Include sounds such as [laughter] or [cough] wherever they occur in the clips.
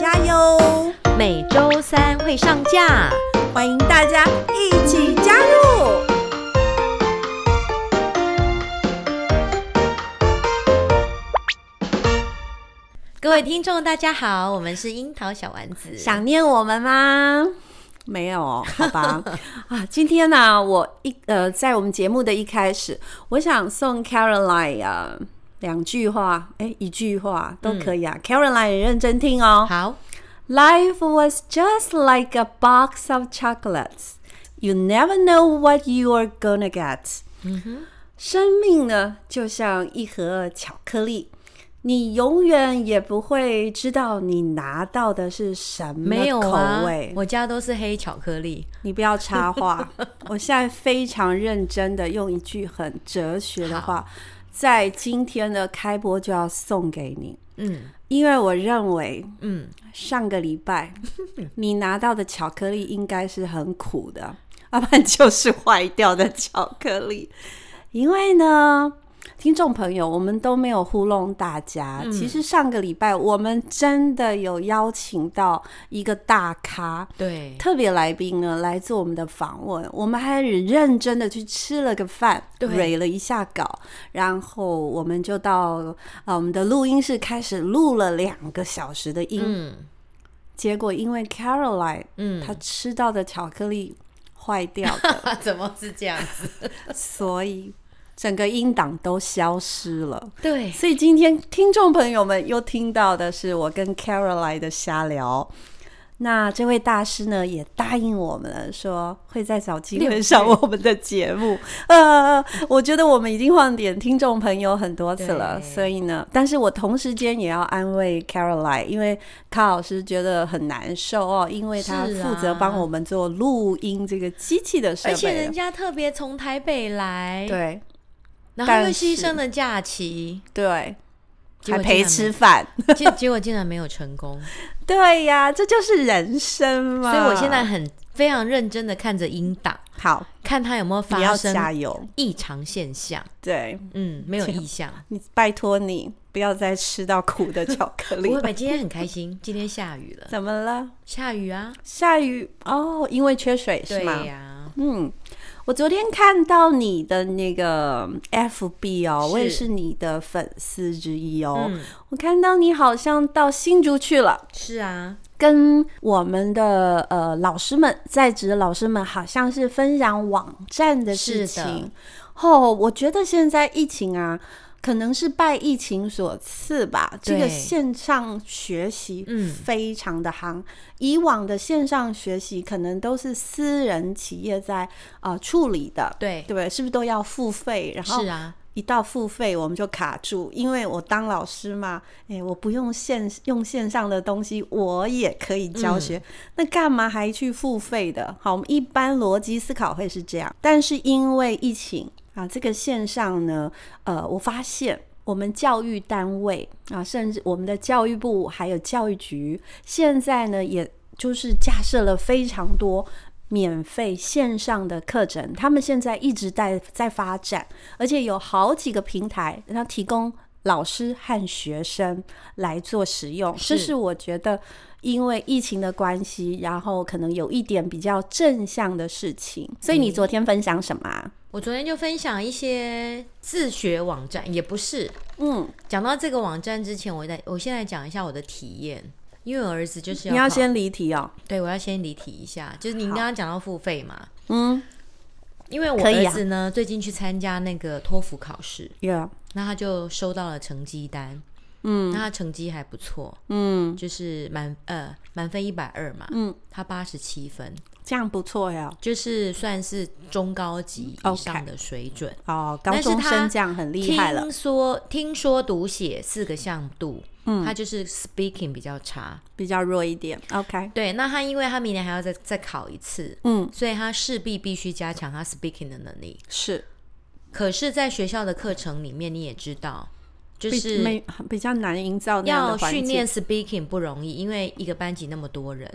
大家哟。每周三会上架，欢迎大家一起加入。各位听众，大家好，我们是樱桃小丸子。想念我们吗？没有，好吧。[laughs] 啊，今天呢、啊，我一呃，在我们节目的一开始，我想送 Caroline 啊两句话，哎，一句话都可以啊。嗯、Caroline，认真听哦。好。Life was just like a box of chocolates. You never know what you are gonna get. 嗯哼，生命呢，就像一盒巧克力。你永远也不会知道你拿到的是什么口味。啊，我家都是黑巧克力。你不要插话，[laughs] 我现在非常认真的用一句很哲学的话，在今天的开播就要送给你。嗯，因为我认为，嗯，上个礼拜你拿到的巧克力应该是很苦的，要不然就是坏掉的巧克力。因为呢。听众朋友，我们都没有糊弄大家。嗯、其实上个礼拜我们真的有邀请到一个大咖，对，特别来宾呢来做我们的访问。我们还很认真的去吃了个饭，对，蕊了一下稿，然后我们就到啊我们的录音室开始录了两个小时的音。嗯、结果因为 Caroline，嗯，她吃到的巧克力坏掉了，[laughs] 怎么是这样子？[laughs] 所以。整个音档都消失了，对，所以今天听众朋友们又听到的是我跟 Caroline 的瞎聊。那这位大师呢，也答应我们了，说会再找机会上我们的节目。呃，我觉得我们已经换点听众朋友很多次了，所以呢，但是我同时间也要安慰 Caroline，因为卡老师觉得很难受哦，因为他负责帮我们做录音这个机器的设备，而且人家特别从台北来，对。然后又牺牲了假期，对，还陪吃饭，结结果竟然没有成功。[laughs] 对呀，这就是人生嘛。所以我现在很非常认真的看着英档，好看他有没有发生异常现象。对，嗯，没有异象。你拜托你不要再吃到苦的巧克力。[laughs] 不会，今天很开心，今天下雨了。[laughs] 怎么了？下雨啊，下雨哦，因为缺水是吗？对呀，嗯。我昨天看到你的那个 FB 哦，我也是你的粉丝之一哦。嗯、我看到你好像到新竹去了，是啊，跟我们的呃老师们在职的老师们好像是分享网站的事情。的哦，我觉得现在疫情啊。可能是拜疫情所赐吧，这个线上学习非常的夯。嗯、以往的线上学习可能都是私人企业在呃处理的，对对不对？是不是都要付费？然后是啊，一到付费我们就卡住，因为我当老师嘛，哎，我不用线用线上的东西，我也可以教学，嗯、那干嘛还去付费的？好，我们一般逻辑思考会是这样，但是因为疫情。啊，这个线上呢，呃，我发现我们教育单位啊，甚至我们的教育部还有教育局，现在呢，也就是架设了非常多免费线上的课程，他们现在一直在在发展，而且有好几个平台，然后提供老师和学生来做使用，是这是我觉得。因为疫情的关系，然后可能有一点比较正向的事情，所以你昨天分享什么啊？我昨天就分享一些自学网站，也不是，嗯，讲到这个网站之前，我在我现在讲一下我的体验，因为我儿子就是要你要先离题哦，对，我要先离题一下，就是您刚刚讲到付费嘛，嗯，因为我儿子呢、啊、最近去参加那个托福考试，Yeah. 那他就收到了成绩单。嗯，那他成绩还不错，嗯，就是满呃满分一百二嘛，嗯，他八十七分，这样不错呀，就是算是中高级以上的水准。Okay. 哦，高中生这样很厉害了。听说听说读写四个向度，嗯，他就是 speaking 比较差，比较弱一点。OK，对，那他因为他明年还要再再考一次，嗯，所以他势必必须加强他 speaking 的能力。是，可是，在学校的课程里面，你也知道，就是比，比较难营造那要训练 speaking 不容易，因为一个班级那么多人。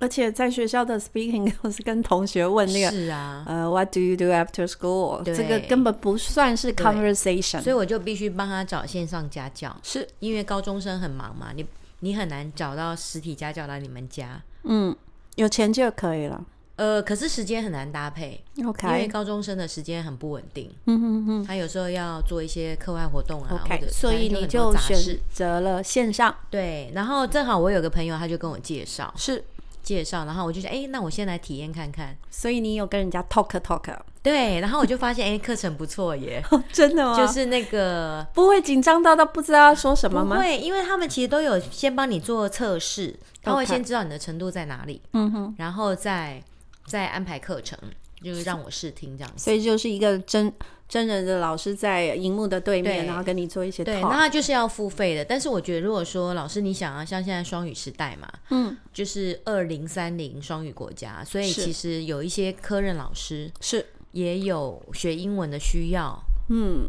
而且在学校的 speaking [laughs] 都是跟同学问那个，是啊，呃，What do you do after school？这个根本不算是 conversation，所以我就必须帮他找线上家教，是。因为高中生很忙嘛，你你很难找到实体家教来你们家，嗯，有钱就可以了，呃，可是时间很难搭配，OK，因为高中生的时间很不稳定，嗯哼哼，他有时候要做一些课外活动啊，OK，所以你就选择了线上，对，然后正好我有个朋友，他就跟我介绍，是。介绍，然后我就想，哎，那我先来体验看看。所以你有跟人家 talk talk？对，然后我就发现，哎，课程不错耶，[laughs] 真的吗？就是那个不会紧张到都不知道要说什么吗？不会，因为他们其实都有先帮你做测试，他会先知道你的程度在哪里，嗯哼，然后再再安排课程，就是让我试听这样子。所以就是一个真。真人的老师在荧幕的对面，对，然后跟你做一些对，那他就是要付费的。但是我觉得，如果说老师你想要像现在双语时代嘛，嗯，就是二零三零双语国家，所以其实有一些科任老师是。也有学英文的需要，嗯，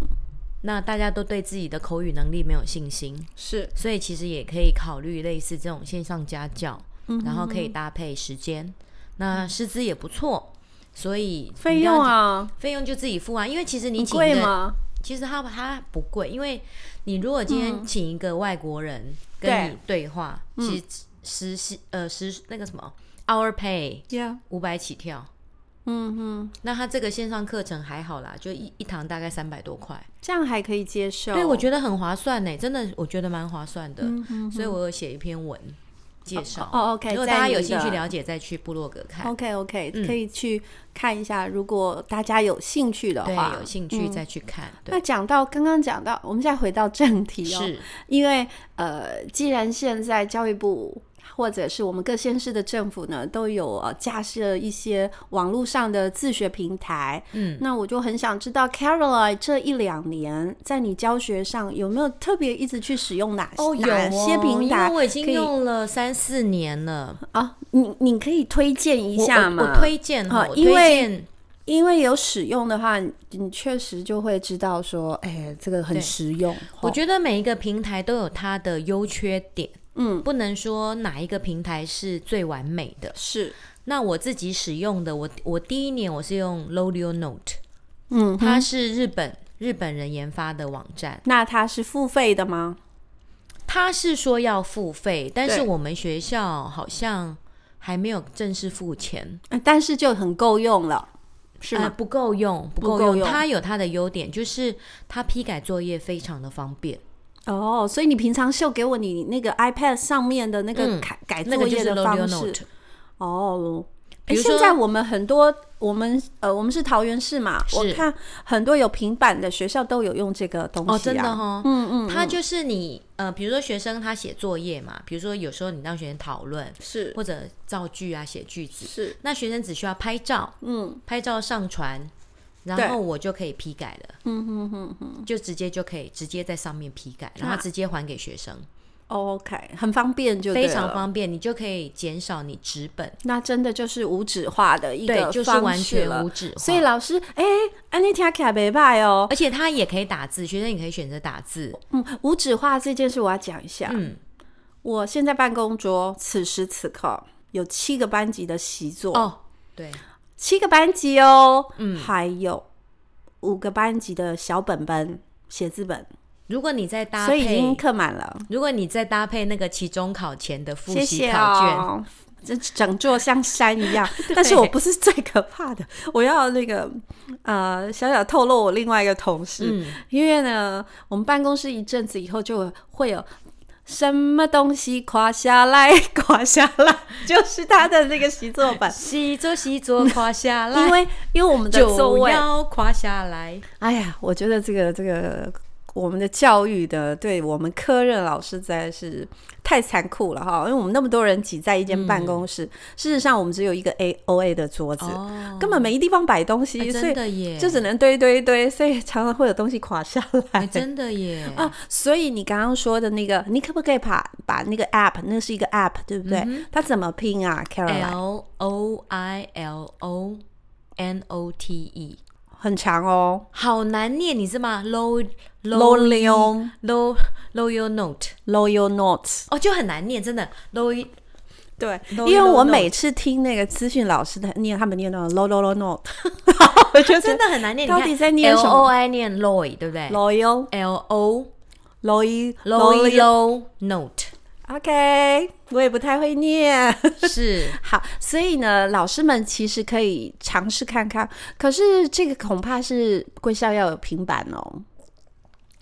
那大家都对自己的口语能力没有信心，是，所以其实也可以考虑类似这种线上家教，嗯，然后可以搭配时间，那师资也不错。所以费用啊，费用就自己付啊，因为其实你请贵吗？其实他他不贵，因为你如果今天请一个外国人跟你对话，嗯、其实时呃时那个什么 hour pay 五百起跳，嗯哼，那他这个线上课程还好啦，就一一堂大概三百多块，这样还可以接受。对，我觉得很划算呢，真的我觉得蛮划算的，嗯、哼哼，所以我有写一篇文。介绍哦，OK。如果大家有兴趣了解，再去部落格看。OK，OK，可以去看一下。如果大家有兴趣的话，有兴趣再去看。那讲到刚刚讲到，我们现在回到正题哦，是因为呃，既然现在教育部。或者是我们各县市的政府呢，都有呃架设一些网络上的自学平台。嗯，那我就很想知道，Caroline 这一两年在你教学上有没有特别一直去使用哪些、哦、哪些平台？因为我已经用了三四年了啊。你你可以推荐一下吗？我，我推荐哈，因为因为有使用的话，你确实就会知道说，哎，这个很实用。我觉得每一个平台都有它的优缺点。嗯，不能说哪一个平台是最完美的。是，那我自己使用的，我我第一年我是用 Lolio Note，嗯，它是日本日本人研发的网站。那它是付费的吗？他是说要付费，但是我们学校好像还没有正式付钱，但是就很够用了，是吗？呃，不够用，不够用。它有它的优点，就是它批改作业非常的方便。哦，所以你平常秀给我你那个 iPad 上面的那个改改作业的方式。哦，比如说现在我们很多我们呃我们是桃园市嘛，我看很多有平板的学校都有用这个东西啊。哦，真的哈，嗯嗯，它就是你呃，比如说学生他写作业嘛，比如说有时候你让学生讨论是或者造句啊，写句子是，那学生只需要拍照，嗯，拍照上传。然后我就可以批改了，嗯哼哼哼，就直接就可以直接在上面批改，然后直接还给学生。OK，很方便，就非常方便，你就可以减少你纸本。那真的就是无纸化的一个就是完全无纸化。所以老师，哎，安妮听起来没坏哦，而且他也可以打字，学生也可以选择打字。嗯，无纸化这件事我要讲一下。嗯，我现在办公桌此时此刻有七个班级的习作。哦，对。七个班级哦，嗯，还有五个班级的小本本写字本。如果你再搭配，所以已经刻满了。如果你再搭配那个期中考前的复习考卷，这整座像山一样。[laughs] 但是我不是最可怕的，我要那个呃，小小透露我另外一个同事，嗯，因为呢，我们办公室一阵子以后就会有。什么东西垮下来？[laughs] 垮下来 [laughs] 就是他的那个习作版。习作习作垮下来，[laughs] 因为因为我们的座位要垮下来。哎呀，我觉得这个这个我们的教育的，对我们科任老师实在是太残酷了哈！因为我们那么多人挤在一间办公室，嗯、事实上我们只有一个 A O A 的桌子，哦、根本没地方摆东西，所以就只能堆堆堆，所以常常会有东西垮下来。真的耶啊！[laughs] 所以你刚刚说的那个，你可不可以把把那个 app，那是一个 app，对不对？嗯、它怎么拼啊？Caroline，L O I L O N O T E。很强哦，好难念，你知吗？Low low low loyal note loyal notes 哦，就很难念，真的 low 对，因为我每次听那个资讯老师的念，他们念那种 low low note，我觉得真的很难念。到底在念什么？L O I 念 loy，对不对？Loyal L O loyal loyal note。OK，我也不太会念，是 [laughs] 好，所以呢，老师们其实可以尝试看看。可是这个恐怕是贵校要有平板哦，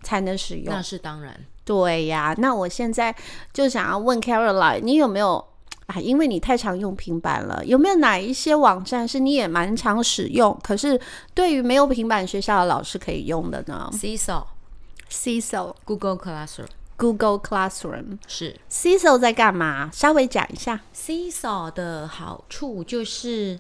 才能使用。那是当然，对呀。那我现在就想要问 Caroline，你有没有啊？因为你太常用平板了，有没有哪一些网站是你也蛮常使用，可是对于没有平板学校的老师可以用的呢？Seesaw，Seesaw，Google Classroom。Google Classroom 是 Seesaw 在干嘛？稍微讲一下。Seesaw 的好处就是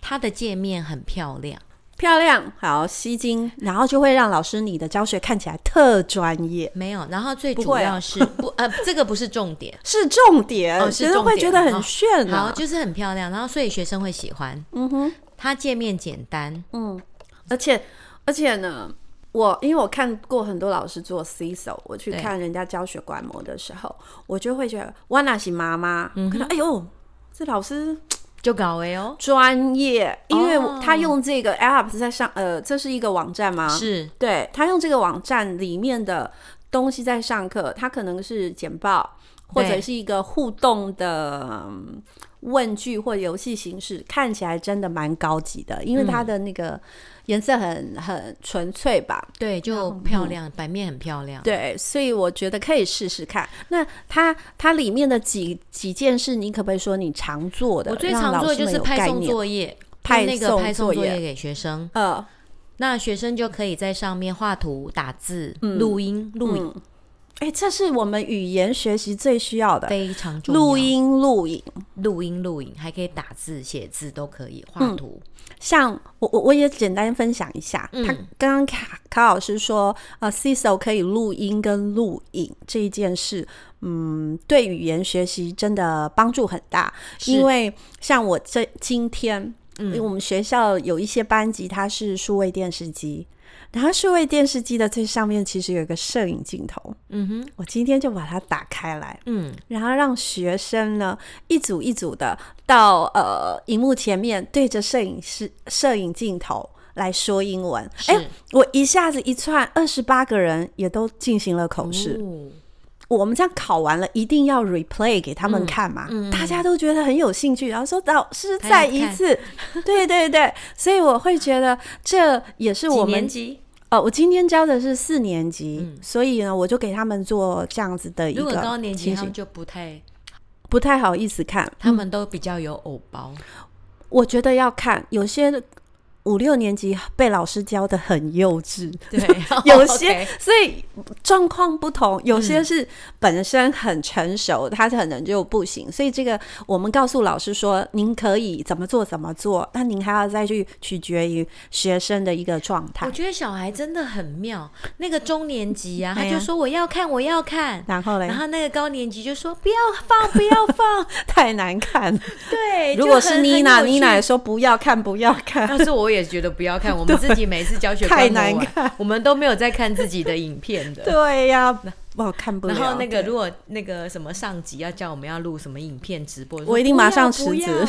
它的界面很漂亮，漂亮，好吸睛，然后就会让老师你的教学看起来特专业。没有，然后最主要是 [laughs] 不，不呃，这个不是重点，是重点，哦、是重点，会觉得很炫、啊。好，就是很漂亮，然后所以学生会喜欢。嗯哼，它界面简单，嗯，而且而且呢。我因为我看过很多老师做 Seesaw，我去看人家教学观摩的时候，我就会觉得哇，那是妈妈，嗯、可能哎呦，这老师就搞哎哟专业，因为他用这个 App 在上，呃，这是一个网站吗？是，对，他用这个网站里面的东西在上课，他可能是简报或者是一个互动的问句或游戏形式，看起来真的蛮高级的，因为它的那个。嗯颜色很很纯粹吧？对，就漂亮，嗯、版面很漂亮。对，所以我觉得可以试试看。那它它里面的几几件事，你可不可以说你常做的？我最常做的就是派送作业，派那个派送作业给学生。呃，那学生就可以在上面画图、打字、录、嗯、音、录影。哎、欸，这是我们语言学习最需要的，非常重要。录音、录影、录音、录影，还可以打字、写字，都可以画图。嗯像我我我也简单分享一下，嗯、他刚刚卡卡老师说，呃，Seesaw 可以录音跟录影这一件事，嗯，对语言学习真的帮助很大。因为像我这今天，嗯、因为我们学校有一些班级，它是数位电视机。然后数位电视机的最上面其实有一个摄影镜头，嗯哼，我今天就把它打开来，嗯，然后让学生呢一组一组的到呃荧幕前面对着摄影师摄影镜头来说英文，哎，我一下子一串二十八个人也都进行了口试，哦、我们这样考完了一定要 replay 给他们看嘛，嗯嗯、大家都觉得很有兴趣，然后说老师再一次，[laughs] 对对对，所以我会觉得这也是我们。哦，我今天教的是四年级，嗯、所以呢，我就给他们做这样子的一个。如果高年级他们就不太不太好意思看，他们都比较有偶包。我觉得要看有些。五六年级被老师教的很幼稚，对，[laughs] 有些、oh, okay. 所以状况不同，有些是本身很成熟，嗯、他可能就不行。所以这个我们告诉老师说，您可以怎么做怎么做，那您还要再去取决于学生的一个状态。我觉得小孩真的很妙，那个中年级啊，他就说我要看我要看，然后嘞，然后那个高年级就说不要放不要放，[laughs] 太难看。对，如果是妮娜，妮娜也说不要看不要看，但是我。我也觉得不要看，我们 [laughs] 自己每次教学太难看，我们都没有在看自己的影片的。对呀，我看不了。然后那个如果那个什么上级要叫我们要录什么影片直播，我一定马上辞职。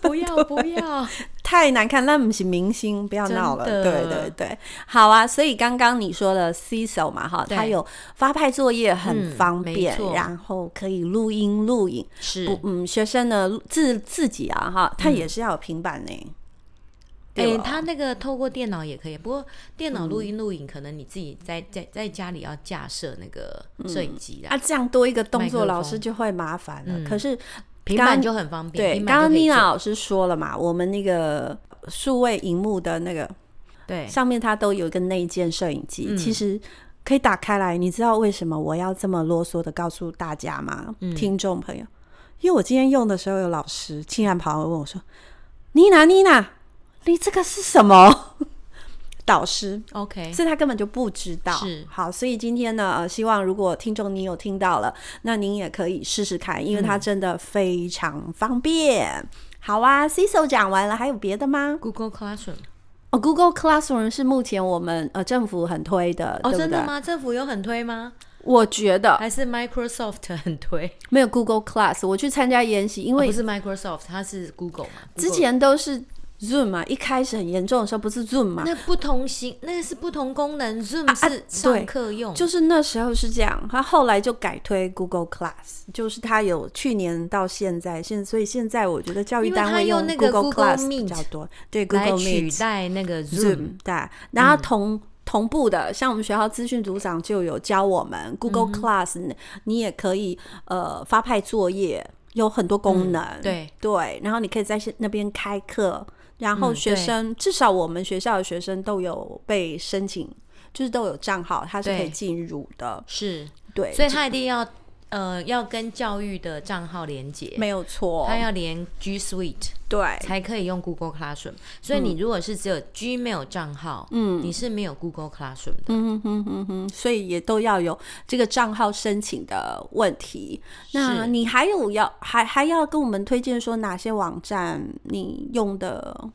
不要不要，[laughs] 太难看，那不是明星，不要闹了。对对对，好啊。所以刚刚你说的 Seesaw 嘛，哈，它有发派作业很方便，然后可以录音录影。是，嗯，学生呢自自己啊，哈，他也是要有平板呢。哎、欸，他那个透过电脑也可以，不过电脑录音录影，可能你自己在在在家里要架设那个摄影机啦、嗯。啊，这样多一个动作，老师就会麻烦了。嗯、可是平板就很方便。对，刚刚妮娜老师说了嘛，我们那个数位荧幕的那个，对，上面它都有一个内建摄影机。嗯、其实可以打开来。你知道为什么我要这么啰嗦的告诉大家吗？嗯、听众朋友，因为我今天用的时候，有老师竟然跑来问我说：“妮娜，妮娜，你这个是什么？” [laughs] 导师，OK，所以他根本就不知道。是好，所以今天呢，呃，希望如果听众你有听到了，那您也可以试试看，因为它真的非常方便。嗯、好啊，Cecil 讲完了，还有别的吗？Google Classroom，哦，Google Classroom 是目前我们呃政府很推的，哦，对对真的吗？政府有很推吗？我觉得还是 Microsoft 很推，没有 Google Class。我去参加研习，因为、哦、不是 Microsoft，它是 Google 嘛，Google 之前都是。Zoom 嘛，一开始很严重的时候不是 Zoom 嘛？那不同型，那个是不同功能。Zoom 是上课用，啊啊，就是那时候是这样。他后来就改推 Google Class，就是他有去年到现在，现所以现在我觉得教育单位用 Google Class 比较多，对 Google Meet 取代那个 Zoom，对。然后同、嗯、同步的，像我们学校资讯组长就有教我们 Google Class，嗯、你也可以呃发派作业，有很多功能，嗯、对对。然后你可以在那边开课。然后学生、嗯、至少我们学校的学生都有被申请，就是都有账号，他是可以进入的。是，对，所以他一定要呃要跟教育的账号连接，没有错，它要连 G Suite，对，才可以用 Google Classroom。所以你如果是只有 Gmail 账号，嗯，你是没有 Google Classroom 的。嗯哼哼哼，所以也都要有这个账号申请的问题。那你还有要还还要跟我们推荐说哪些网站你用的？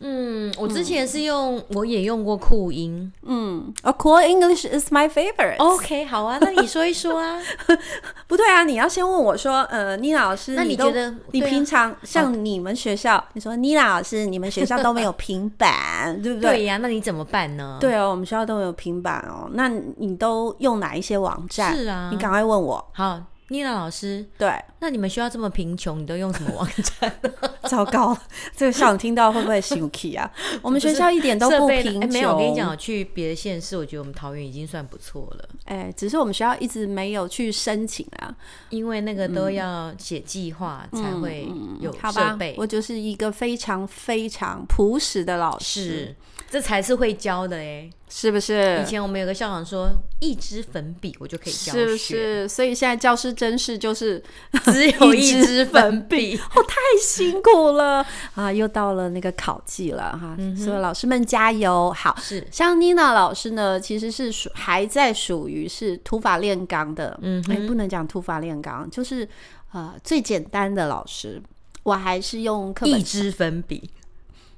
嗯，我之前是用，嗯、我也用过酷音。嗯，A Cool English is my favorite。OK，好啊，那你说一说啊。[laughs] 不对啊，你要先问我说，呃，妮娜老师，那你觉得你平常像你们学校，你说妮娜老师，你们学校都没有平板，对不对？对呀，那你怎么办呢？对哦，我们学校都没有平板哦。那你都用哪一些网站？是啊，你赶快问我。好。妮娜老师，对，那你们学校这么贫穷，你都用什么网站？[laughs] 糟糕，这个校长听到会不会生气啊？[laughs] 我们学校一点都不贫穷。欸、没有，我跟你讲，去别的县市，我觉得我们桃园已经算不错了。哎、欸，只是我们学校一直没有去申请啊，因为那个都要写计划才会有设备、嗯嗯。好吧，我就是一个非常非常朴实的老师。这才是会教的哎，是不是？以前我们有个校长说，一支粉笔我就可以教学，是不是？所以现在教师真是就是 [laughs] 只有 [laughs] 一支粉笔，哦，太辛苦了。[laughs] 啊！又到了那个考季了哈，嗯、所以老师们加油！好，是。像妮娜老师呢，其实是属还在属于是土法炼钢的，嗯，哎，不能讲土法炼钢，就是呃最简单的老师，我还是用一支粉笔。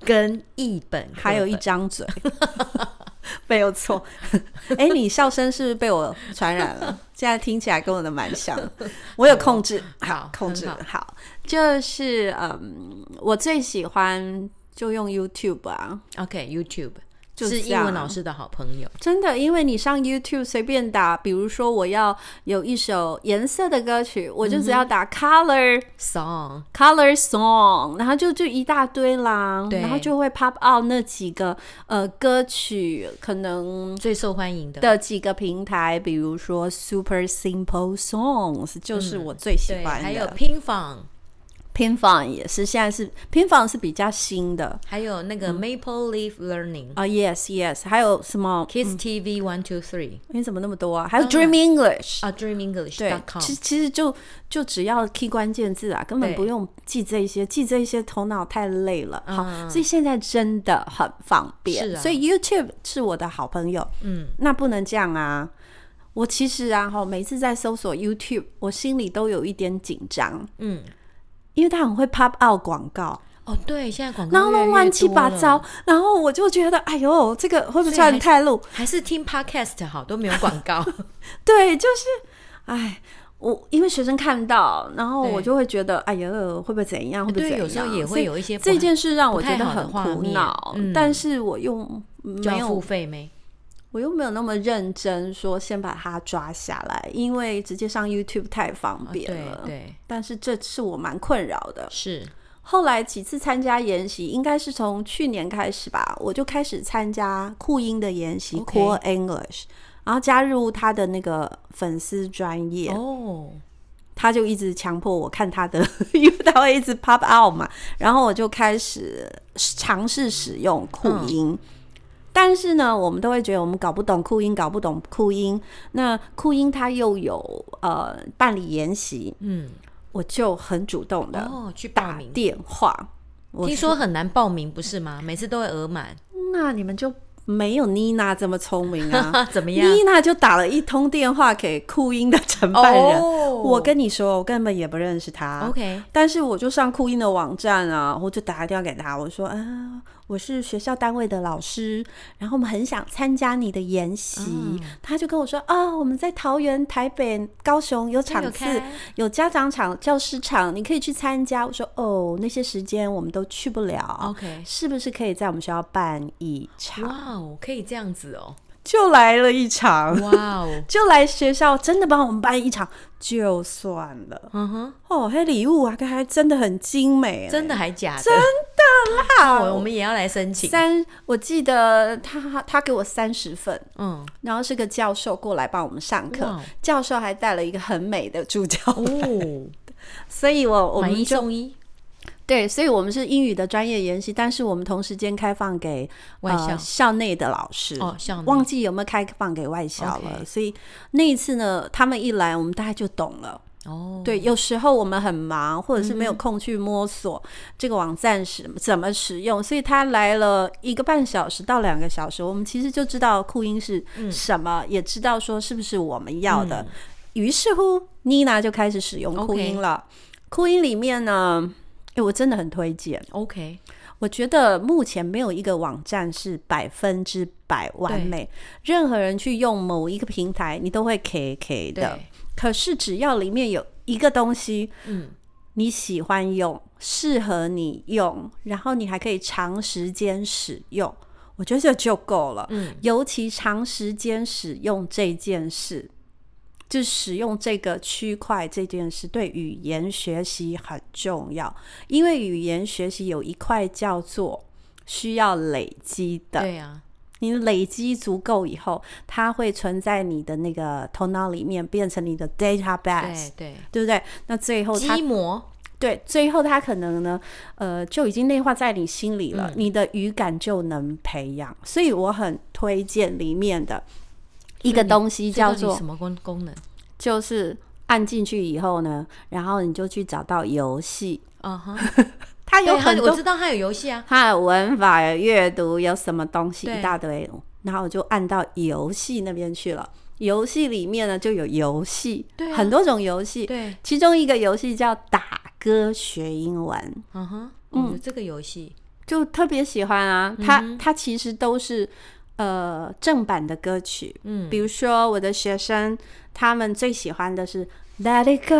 跟一本，还有一张嘴，[laughs] 没有错。哎，你笑声是不是被我传染了？现在听起来跟我的蛮像。我有控制，好，控制好，好。就是嗯，我最喜欢就用 YouTube 啊。OK，YouTube。就是英文老师的好朋友，真的，因为你上 YouTube 随便打，比如说我要有一首颜色的歌曲，我就只要打 Color Song，Color Song，然后就就一大堆啦，然后就会 pop out 那几个呃歌曲，可能最受欢迎的。的几个平台，比如说 Super Simple Songs，就是我最喜欢的，还有拼房。拼房也是，现在是 Pin f o n 是比较新的，还有那个 Maple Leaf Learning 啊、嗯 uh,，Yes Yes，还有什么？Kids TV One Two Three，你怎么那么多啊？还有 Dream English 啊、uh,，Dream English 对，其实其实就就只要 key 关键字啊，根本不用记这些，记这些头脑太累了。好，嗯、所以现在真的很方便，所以 YouTube 是我的好朋友。嗯，那不能这样啊！我其实啊，哈，每次在搜索 YouTube，我心里都有一点紧张。嗯。因为他很会 pop out 广告哦，对，现在广告然后弄乱七八糟，然后我就觉得，哎呦，这个会不会算太露？还是听 podcast 好，都没有广告。[laughs] 对，就是，哎，我因为学生看到，然后我就会觉得，哎呦，会不会怎样？会不会怎样？有时候也会有一些这件事让我觉得很苦恼，嗯、但是我又没有付费没。我又没有那么认真说先把它抓下来，因为直接上 YouTube 太方便了。对，对，但是这是我蛮困扰的。是后来几次参加研习，应该是从去年开始吧，我就开始参加酷音的研习 Core English，然后加入他的那个粉丝专业哦，他就一直强迫我看他的，[laughs] 因为他会一直 pop out 嘛，然后我就开始尝试使用酷音。嗯但是呢，我们都会觉得我们搞不懂酷音，搞不懂酷音。那酷音它又有呃办理研习，嗯，我就很主动的哦去报名电话。听说很难报名，不是吗？每次都会额满。那你们就没有妮娜这么聪明啊？[laughs] 怎么样？妮娜就打了一通电话给酷音的承办人。Oh. 我跟你说，我根本也不认识他。OK，但是我就上酷音的网站啊，我就打电话给他，我说啊。我是学校单位的老师，然后我们很想参加你的研习。嗯、他就跟我说：“啊、哦，我们在桃园、台北、高雄有场次，有，有家长场、教师场，你可以去参加。”我说：“哦，那些时间我们都去不了。OK，是不是可以在我们学校办一场？哇哦，可以这样子哦。”就来了一场，哇哦！[laughs] 就来学校，真的帮我们办一场，就算了。嗯哼，哦，还礼物啊，还真的很精美，真的还假的？真的啦！我们也要来申请。三，我记得他他给我三十份，嗯，然后是个教授过来帮我们上课，教授还带了一个很美的助教哦，[laughs] 所以我我们买一送一。对，所以我们是英语的专业研习，但是我们同时间开放给外校、呃、校内的老师。哦，忘记有没有开放给外校了。所以那一次呢，他们一来，我们大概就懂了。哦，对，有时候我们很忙，或者是没有空去摸索这个网站是怎么使用，嗯、所以他来了一个半小时到两个小时，我们其实就知道酷音是什么，嗯、也知道说是不是我们要的。嗯、于是乎，妮娜就开始使用酷音了。酷音里面呢。哎，我真的很推荐。OK，我觉得目前没有一个网站是百分之百完美。任何人去用某一个平台，你都会 K K 的。可是只要里面有一个东西，嗯，你喜欢用，适合你用，然后你还可以长时间使用，我觉得这就够了。嗯，尤其长时间使用这件事。就使用这个区块这件事对语言学习很重要，因为语言学习有一块叫做需要累积的。对呀，你累积足够以后，它会存在你的那个头脑里面，变成你的 database。对对，对不对？那最后它，积模。对，最后它可能呢，呃，就已经内化在你心里了，嗯、你的语感就能培养。所以我很推荐里面的。一个东西叫做什么功功能？就是按进去以后呢，然后你就去找到游戏。嗯哼、uh，huh. 它有很多，我知道它有游戏啊，它有文法、有阅读，有什么东西一大堆，然后我就按到游戏那边去了。游戏里面呢就有游戏，对，很多种游戏。对，其中一个游戏叫打歌学英文。嗯哼，嗯，这个游戏就特别喜欢啊。它它其实都是。呃，正版的歌曲，嗯，比如说我的学生，他们最喜欢的是《Let It Go》，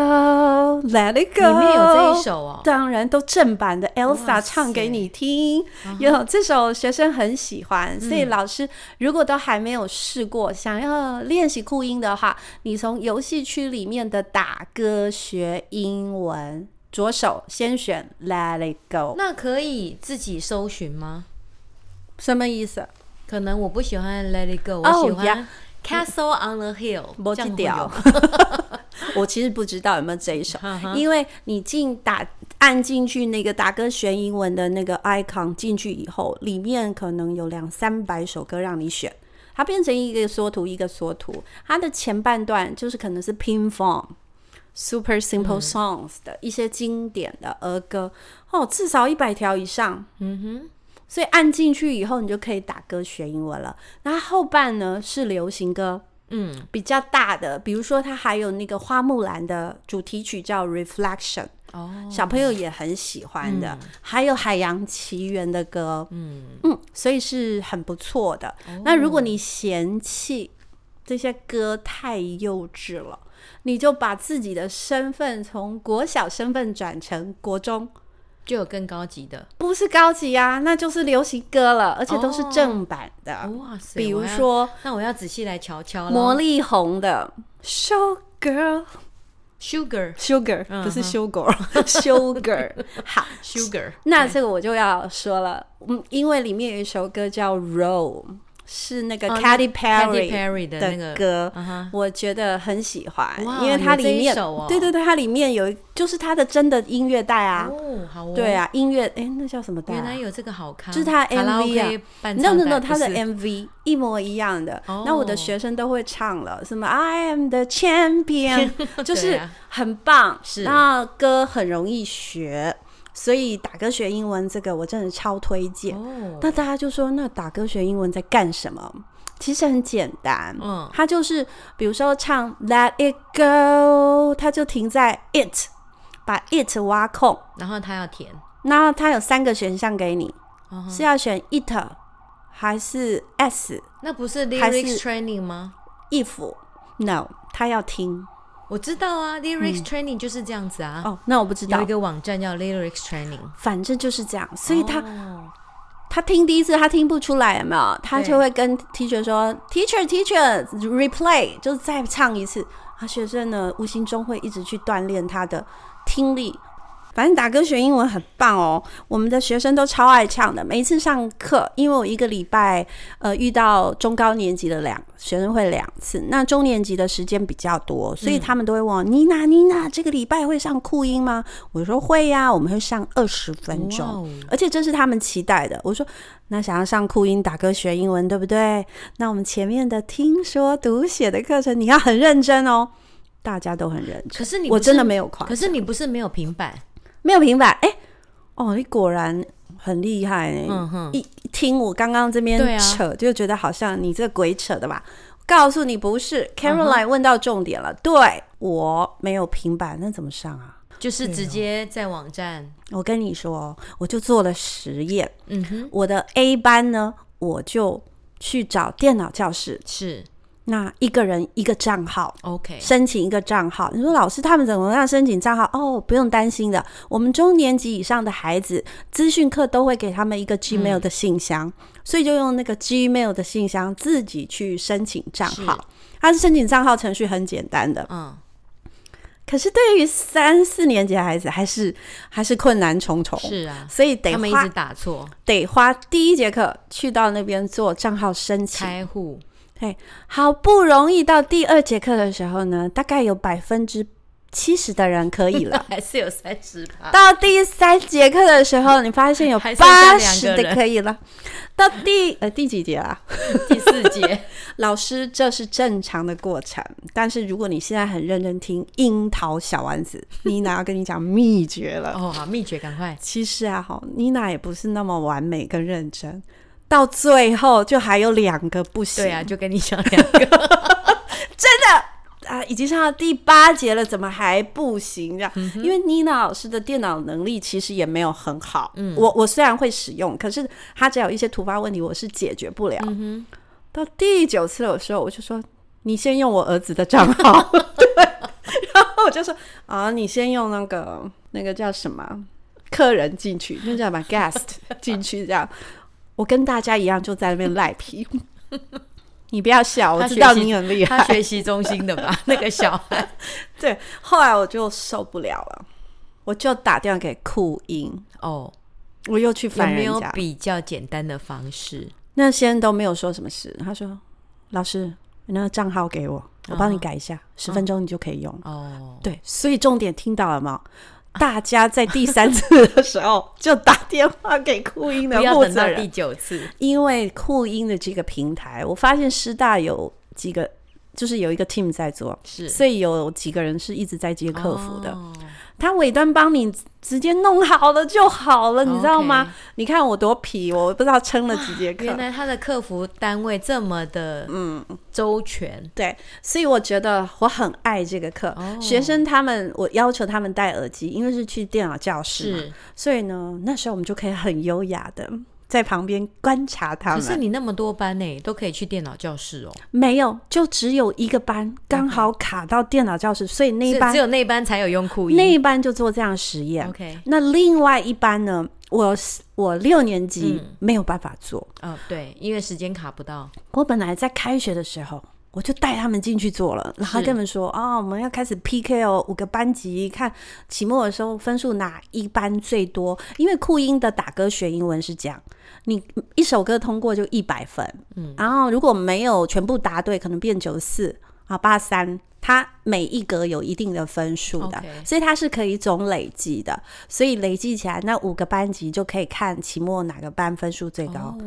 《Let It Go》里面有这一首哦，当然都正版的，Elsa 唱给你听，有塞这首学生很喜欢，所以老师如果都还没有试过，嗯、想要练习酷音的话，你从游戏区里面的打歌学英文，左手先选《Let It Go》，那可以自己搜寻吗？什么意思？可能我不喜欢 Let It Go，我喜欢 Castle on the Hill。不记掉，[laughs] 我其实不知道有没有这一首，因为你进打按进去那个打歌学英文的那个 icon 进去以后，里面可能有两三百首歌让你选，它变成一个缩图一个缩图，它的前半段就是可能是 pin form Super Simple Songs 的一些经典的儿歌，哦，至少一百条以上。嗯哼。所以按进去以后，你就可以打歌学英文了。那后半呢是流行歌，嗯，比较大的，比如说它还有那个花木兰的主题曲叫《Reflection》，哦，小朋友也很喜欢的。嗯、还有海洋奇缘的歌，嗯嗯，所以是很不错的。哦、那如果你嫌弃这些歌太幼稚了，你就把自己的身份从国小身份转成国中。就有更高级的，不是高级啊，那就是流行歌了，而且都是正版的。哦、哇塞！比如说，那我要仔细来瞧瞧了。魔力红的《Show Girl》，Sugar Sugar 不是 Sugar，Sugar [laughs] 好 Sugar。那这个我就要说了，嗯，因为里面有一首歌叫《Roll》是那个 Katy Perry 的那个歌，我觉得很喜欢，因为它里面，对对对，它里面有就是它的真的音乐带啊，对啊，音乐，哎，那叫什么带？原来有这个好看，就是它 MV 啊，no no no，它的 MV 一模一样的，那我的学生都会唱了，什么 I am the champion，[laughs] 就是很棒，是，那歌很容易学。所以打歌学英文这个我真的超推荐。Oh. 那大家就说，那打歌学英文在干什么？其实很简单，嗯，它就是比如说唱 Let It Go，它就停在 It，把 It 挖空，然后它要填，那它有三个选项给你，uh. 是要选 It 还是 S？那不是 Lyrics Training 吗？If，No，他要听。我知道啊，Lyrics Training 就是这样子啊。哦，那我不知道。有一个网站叫 Lyrics Training，反正就是这样。所以他他听第一次他听不出来，有没有？他就会跟 Teacher 说：“Teacher, Teacher, replay，就是再唱一次。”啊，学生呢，无形中会一直去锻炼他的听力。反正打歌学英文很棒哦，我们的学生都超爱唱的。每一次上课，因为我一个礼拜呃遇到中高年级的两学生会两次，那中年级的时间比较多，所以他们都会问我：“妮娜、嗯，妮娜，这个礼拜会上酷音吗？”我说：“会呀，我们会上二十分钟，哦、而且这是他们期待的。”我说：“那想要上酷音打歌学英文，对不对？那我们前面的听说读写的课程你要很认真哦，大家都很认真。可是你我真的没有夸，可是你不是没有平板。”没有平板，哎、欸，哦，你果然很厉害呢。嗯哼，一听我刚刚这边扯，啊、就觉得好像你这鬼扯的吧？告诉你不是，Caroline 问到重点了。嗯、对，我没有平板，那怎么上啊？就是直接在网站。我跟你说，我就做了实验。嗯哼，我的 A 班呢，我就去找电脑教室。是。那一个人一个账号，OK，申请一个账号。你说老师他们怎么样申请账号？哦，不用担心的。我们中年级以上的孩子，资讯课都会给他们一个 Gmail 的信箱，嗯、所以就用那个 Gmail 的信箱自己去申请账号。他是申请账号程序很简单的，嗯。可是对于三四年级的孩子，还是还是困难重重。是啊，所以得他们一直打错，得花第一节课去到那边做账号申请开户。嘿，好不容易到第二节课的时候呢，大概有百分之七十的人可以了，[laughs] 还是有三十。到第三节课的时候，你发现有 [laughs] 八十的可以了。到第呃第几节啊？[laughs] 第四节。老师，这是正常的过程。但是如果你现在很认真听樱桃小丸子，妮娜要跟你讲秘诀了。哦，好，秘诀，赶快。其实啊，哈，妮娜也不是那么完美跟认真。到最后就还有两个不行，对啊，就跟你讲两个，[laughs] 真的啊，已经上到第八节了，怎么还不行？这样，嗯、因为妮娜老师的电脑能力其实也没有很好。嗯，我我虽然会使用，可是他只要有一些突发问题，我是解决不了。嗯、哼到第九次的时候，我就说：“你先用我儿子的账号。[laughs] ”对，然后我就说：“啊，你先用那个那个叫什么客人进去，那叫什么 guest 进去这样。”我跟大家一样，就在那边赖皮。[laughs] 你不要笑，我知道你很厉害。他学习中心的吧，[laughs] 那个小孩。[laughs] 对，后来我就受不了了，我就打电话给酷音。哦，我又去烦人家。有没有比较简单的方式？那些人都没有说什么事。他说：“老师，你那个账号给我，我帮你改一下，十分钟你就可以用。”哦，对，所以重点听到了吗？大家在第三次 [laughs] 的时候就打电话给酷音的负责人，第九次，因为酷音的这个平台，我发现师大有几个，就是有一个 team 在做，是，所以有几个人是一直在接客服的。哦。他尾端帮你直接弄好了就好了，你知道吗.你看我多皮，我不知道撑了几节课。原来他的客服单位这么的嗯周全，嗯，对，所以我觉得我很爱这个课。哦，学生他们，我要求他们戴耳机，因为是去电脑教室嘛，是所以呢，那时候我们就可以很优雅的。在旁边观察他们。可是你那么多班呢，都可以去电脑教室哦？没有，就只有一个班刚好卡到电脑教室，所以那一班只有那一班才有用酷音。那一班就做这样实验。OK，那另外一班呢？我我六年级没有办法做。嗯，哦，对，因为时间卡不到。我本来在开学的时候。我就带他们进去做了，然后跟他们说啊、哦，我们要开始 PK 哦，五个班级，看期末的时候分数哪一班最多。因为酷音的打歌学英文是这样，你一首歌通过就一百分，嗯，然后如果没有全部答对，可能变九十四啊八三，它每一格有一定的分数的.所以它是可以总累积的，所以累积起来那五个班级就可以看期末哪个班分数最高。哦、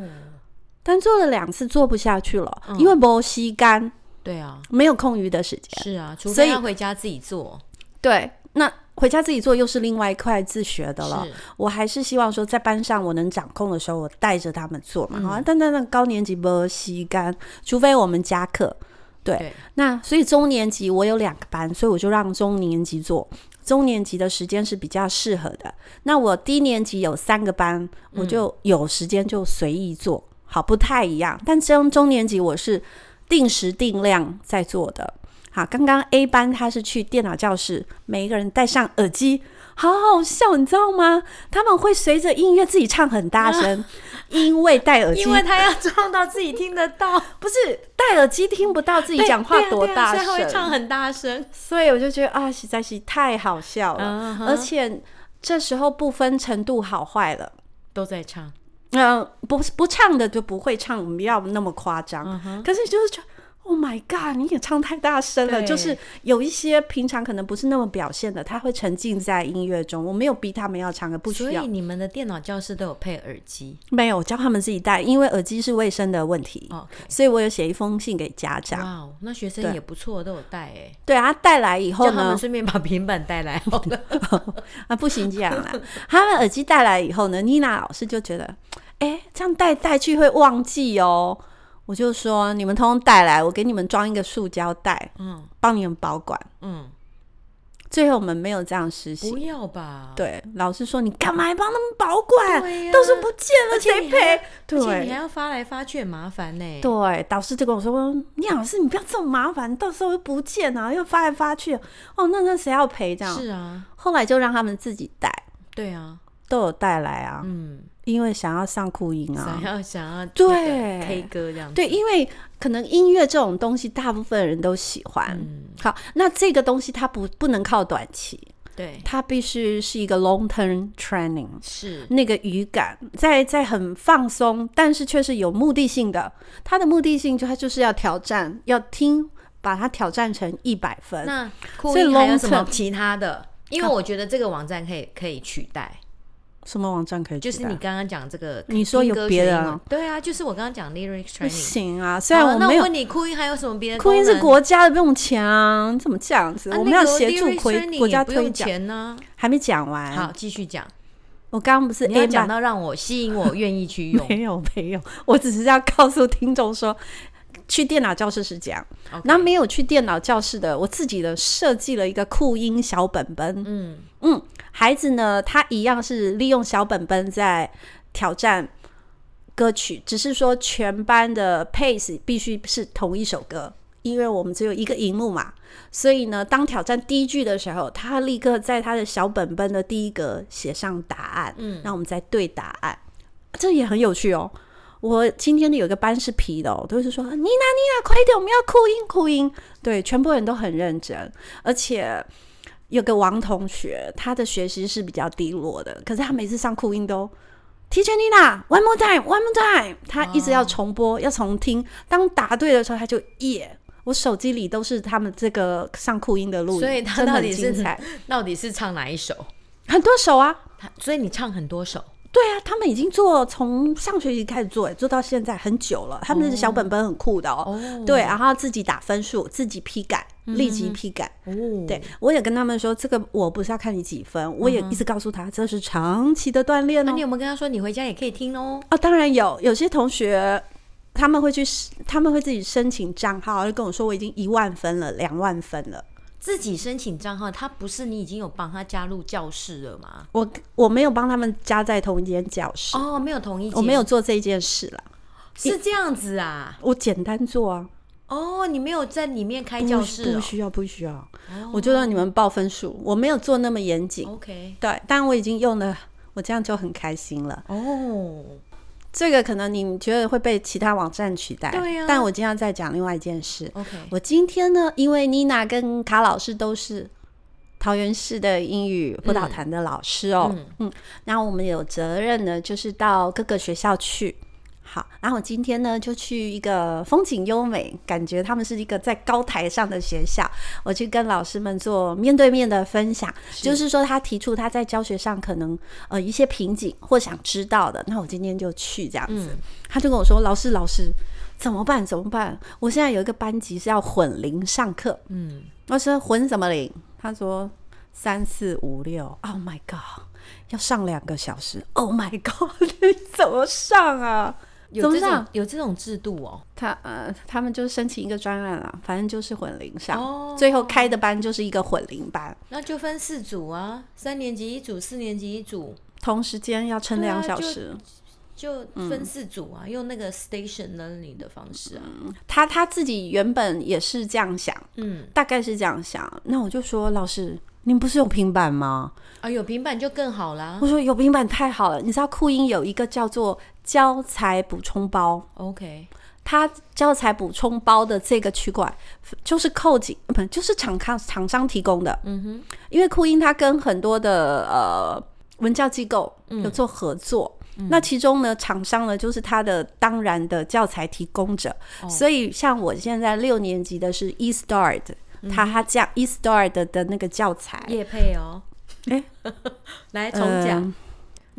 但做了两次做不下去了，嗯、因为没时间。对啊，没有空余的时间。是啊，除非要回家自己做。对，那回家自己做又是另外一块自学的了。我还是希望说，在班上我能掌控的时候，我带着他们做嘛。嗯、好，但但那高年级不吸干，除非我们加课。对，对那所以中年级我有两个班，所以我就让中年级做。中年级的时间是比较适合的。那我低年级有三个班，我就有时间就随意做。嗯、好，不太一样。但中中年级我是。定时定量在做的。好，刚刚 A 班他是去电脑教室，每一个人戴上耳机，好好笑，你知道吗？他们会随着音乐自己唱很大声，因为戴耳机，因为他要唱到自己听得到，不是戴耳机听不到自己讲话多大声，所以会唱很大声，所以我就觉得啊，实在是太好笑了，而且这时候不分程度好坏了，都在唱。嗯、呃，不不唱的就不会唱，我们不要那么夸张。Uh. 可是就是觉得，Oh my God，你也唱太大声了。就是有一些平常可能不是那么表现的，他会沉浸在音乐中。我没有逼他们要唱，的不需要。所以你们的电脑教室都有配耳机？没有，教他们自己戴，因为耳机是卫生的问题。Okay. 所以我有写一封信给家长。哇，wow, 那学生也不错，都有带哎。对啊，带来以后呢，他们顺便把平板带来好了。[laughs] 啊，不行这样啦。他们耳机带来以后呢，妮娜老师就觉得。哎、欸，这样带带去会忘记哦。我就说你们通通带来，我给你们装一个塑胶袋，嗯，帮你们保管，嗯。最后我们没有这样实行，不要吧？对，老师说你干嘛还帮他们保管？啊、都是不见了，谁赔？对，而且你还要发来发去，很麻烦呢。对，导师就跟我说：“你老师，你不要这么麻烦，到时候又不见啊，又发来发去，哦，那那谁要赔？这样是啊。后来就让他们自己带，对啊，都有带来啊，嗯。因为想要上酷音啊，想要想要对 K 歌这样子，对，因为可能音乐这种东西，大部分人都喜欢。嗯、好，那这个东西它不不能靠短期，对，它必须是一个 long term training，是那个语感在在很放松，但是却是有目的性的。它的目的性就它就是要挑战，要听，把它挑战成一百分。那酷音还有什么其他的？因为我觉得这个网站可以可以取代。什么网站可以？就是你刚刚讲这个，你说有别的啊？对啊，就是我刚刚讲 Lyrics Training。不行啊，虽然我没有。那我问你，酷音还有什么别的？酷音是国家的，不用钱啊！你怎么这样子？我们要协助国国家推钱呢？还没讲完。好，继续讲。我刚刚不是你要讲到让我吸引我愿意去用？[laughs] 没有没有，我只是要告诉听众说，去电脑教室是这样。那没有去电脑教室的，我自己的设计了一个酷音小本本。嗯嗯。孩子呢，他一样是利用小本本在挑战歌曲，只是说全班的 pace 必须是同一首歌，因为我们只有一个荧幕嘛。所以呢，当挑战第一句的时候，他立刻在他的小本本的第一格写上答案，嗯，那我们再对答案，这也很有趣哦。我今天的有一个班是皮的哦，都是说妮娜妮娜快一点，我们要哭音哭音，对，全部人都很认真，而且。有个王同学，他的学习是比较低落的，可是他每次上酷音都 Teacher Nina one more time one more time，他一直要重播、哦、要重听。当答对的时候，他就耶！我手机里都是他们这个上酷音的录音，所以他到底是到底是唱哪一首？很多首啊，所以你唱很多首。对啊，他们已经做从上学期开始做，做到现在很久了。他们的小本本很酷的哦，哦对，然后自己打分数，自己批改，立即批改。嗯、对，我也跟他们说，这个我不是要看你几分，我也一直告诉他，这是长期的锻炼哦。那你有没有跟他说，你回家也可以听哦？啊，当然有，有些同学他们会去，他们会自己申请账号，就跟我说我已经一万分了，两万分了。自己申请账号，他不是你已经有帮他加入教室了吗？我我没有帮他们加在同一间教室哦，没有同一间，我没有做这件事了。是这样子啊？我简单做啊。哦，你没有在里面开教室？哦，不需要，不需要。哦，我就让你们报分数，我没有做那么严谨。OK，对，但我已经用了，我这样就很开心了。哦，这个可能你觉得会被其他网站取代，对呀、啊。但我今天要再讲另外一件事。OK，我今天呢，因为妮娜跟卡老师都是桃园市的英语辅导团的老师哦，嗯，嗯，然后我们有责任呢，就是到各个学校去。好，然后我今天呢就去一个风景优美，感觉他们是一个在高台上的学校，我去跟老师们做面对面的分享，是就是说他提出他在教学上可能呃一些瓶颈或想知道的，那我今天就去这样子，嗯、他就跟我说：“老师，老师怎么办？怎么办？我现在有一个班级是要混龄上课，嗯，我说混什么龄？他说三四五六，Oh my god，要上两个小时，Oh my god，[laughs] 你怎么上啊？”有这种有这种制度哦，他呃，他们就申请一个专案了，反正就是混龄上，哦、最后开的班就是一个混龄班，那就分四组啊，三年级一组，四年级一组，同时间要撑两小时，啊、就，分四组啊，嗯、用那个 station learning 的方式啊，嗯、他他自己原本也是这样想，嗯，大概是这样想，那我就说老师。您不是有平板吗？啊，有平板就更好啦。我说有平板太好了。你知道酷音有一个叫做教材补充包，OK，它教材补充包的这个区块就是扣紧，不就是厂康厂商提供的。嗯哼，因为酷音它跟很多的呃文教机构有做合作，嗯、那其中呢厂商呢就是它的当然的教材提供者，哦、所以像我现在六年级的是 eStart。他他讲 eStart 的的那个教材。叶配哦，哎，[laughs] 来重讲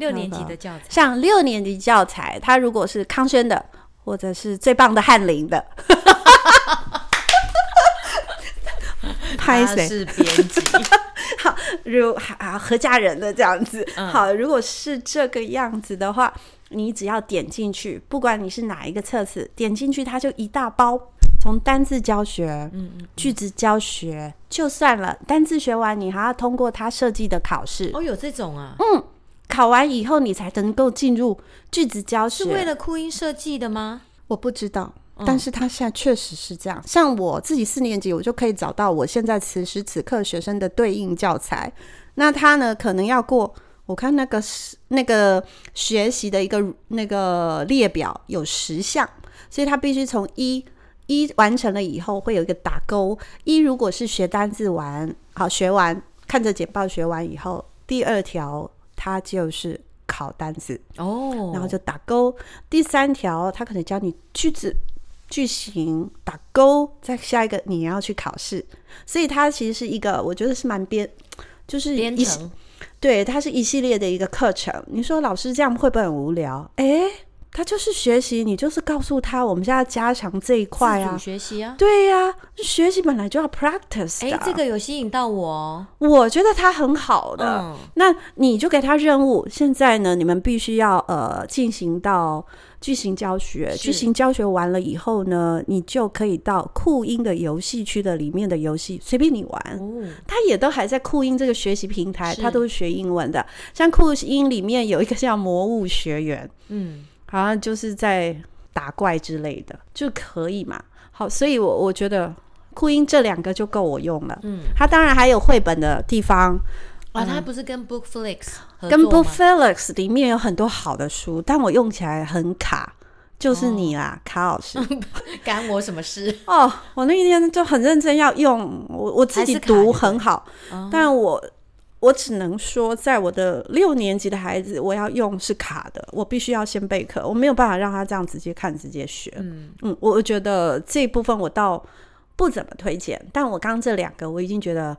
六年级的教材，像六年级教材，它如果是康轩的，或者是最棒的翰林的，[laughs] 拍谁是编辑？[laughs] 好，如啊何家人的这样子，好，如果是这个样子的话，你只要点进去，不管你是哪一个册子，点进去它就一大包。从单字教学、嗯嗯、句子教学就算了，单字学完你还要通过他设计的考试。哦，有这种啊？嗯，考完以后你才能够进入句子教学。是为了哭音设计的吗？我不知道，但是他现在确实是这样。嗯、像我自己四年级，我就可以找到我现在此时此刻学生的对应教材。那他呢，可能要过，我看那个是那个学习的一个那个列表有十项，所以他必须从一。一完成了以后会有一个打勾。一如果是学单字完，好学完，看着简报学完以后，第二条它就是考单词哦，然后就打勾。第三条它可能教你句子、句型，打勾。再下一个你要去考试，所以它其实是一个，我觉得是蛮编，[tsk] 就是一编程，对，它是一系列的一个课程。你说老师这样会不会很无聊？诶他就是学习，你就是告诉他，我们现在要加强这一块啊，学习啊，对呀、啊，学习本来就要 practice。哎，这个有吸引到我，我觉得他很好的。嗯、那你就给他任务，现在呢，你们必须要呃进行到句型教学，句型教学完了以后呢，你就可以到酷音的游戏区的里面的游戏随便你玩。哦，他也都还在酷音这个学习平台，他都是学英文的。像酷音里面有一个叫魔物学员，嗯。好像就是在打怪之类的就可以嘛。好，所以我我觉得酷音这两个就够我用了。嗯，它当然还有绘本的地方啊。它不是跟 Bookflix 跟 Bookflix 里面有很多好的书，但我用起来很卡。就是你啦，哦、卡老师，[laughs] 干我什么事？哦，我那一天就很认真要用，我我自己读很好，但我。我只能说，在我的六年级的孩子，我要用是卡的，我必须要先备课，我没有办法让他这样直接看直接学。嗯嗯，我觉得这一部分我倒不怎么推荐，但我刚刚这两个我已经觉得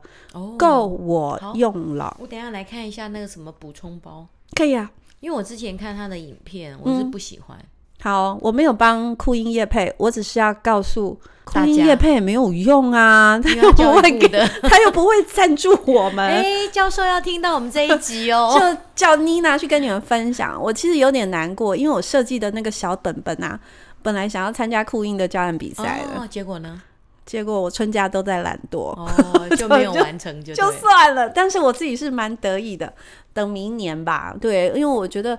够我用了。哦、我等一下来看一下那个什么补充包，可以啊，因为我之前看他的影片，我是不喜欢。嗯好，我没有帮酷音乐配，我只是要告诉酷英业配也没有用啊，他又不会给的，他又不会赞助我们。[laughs] 哎、欸，教授要听到我们这一集哦，[laughs] 就叫妮娜去跟你们分享。我其实有点难过，因为我设计的那个小本本啊，本来想要参加酷音的教案比赛的，哦，结果呢？结果我春假都在懒惰，哦，就没有完成就，就，[laughs] 就算了。但是我自己是蛮得意的，等明年吧。对，因为我觉得。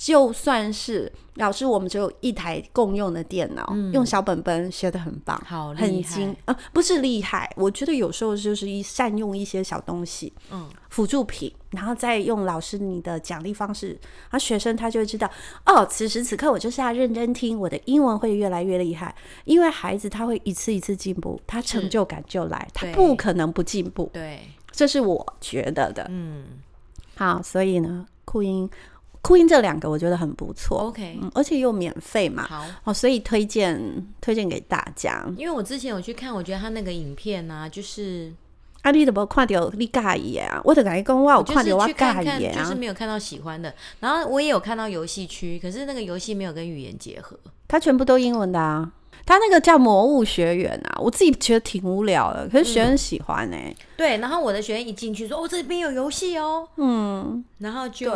就算是老师，我们只有一台共用的电脑，嗯、用小本本学的很棒，好很精啊，不是厉害。我觉得有时候就是一善用一些小东西，嗯，辅助品，然后再用老师你的奖励方式，啊，学生他就会知道，哦，此时此刻我就是要认真听，我的英文会越来越厉害。因为孩子他会一次一次进步，他成就感就来，他不可能不进步。对，这是我觉得的。嗯，好，所以呢，酷音。酷音这两个我觉得很不错，OK，嗯，而且又免费嘛，好哦，所以推荐推荐给大家。因为我之前有去看，我觉得他那个影片呢、啊，就是啊，你怎么看到你介意啊？我就跟你讲，我有看到我介意啊，就是没有看到喜欢的。然后我也有看到游戏区，可是那个游戏没有跟语言结合，它全部都英文的啊。他那个叫《魔物学园》啊，我自己觉得挺无聊的，可是学生喜欢呢、欸嗯。对，然后我的学员一进去说：“哦，这边有游戏哦。”嗯，然后就。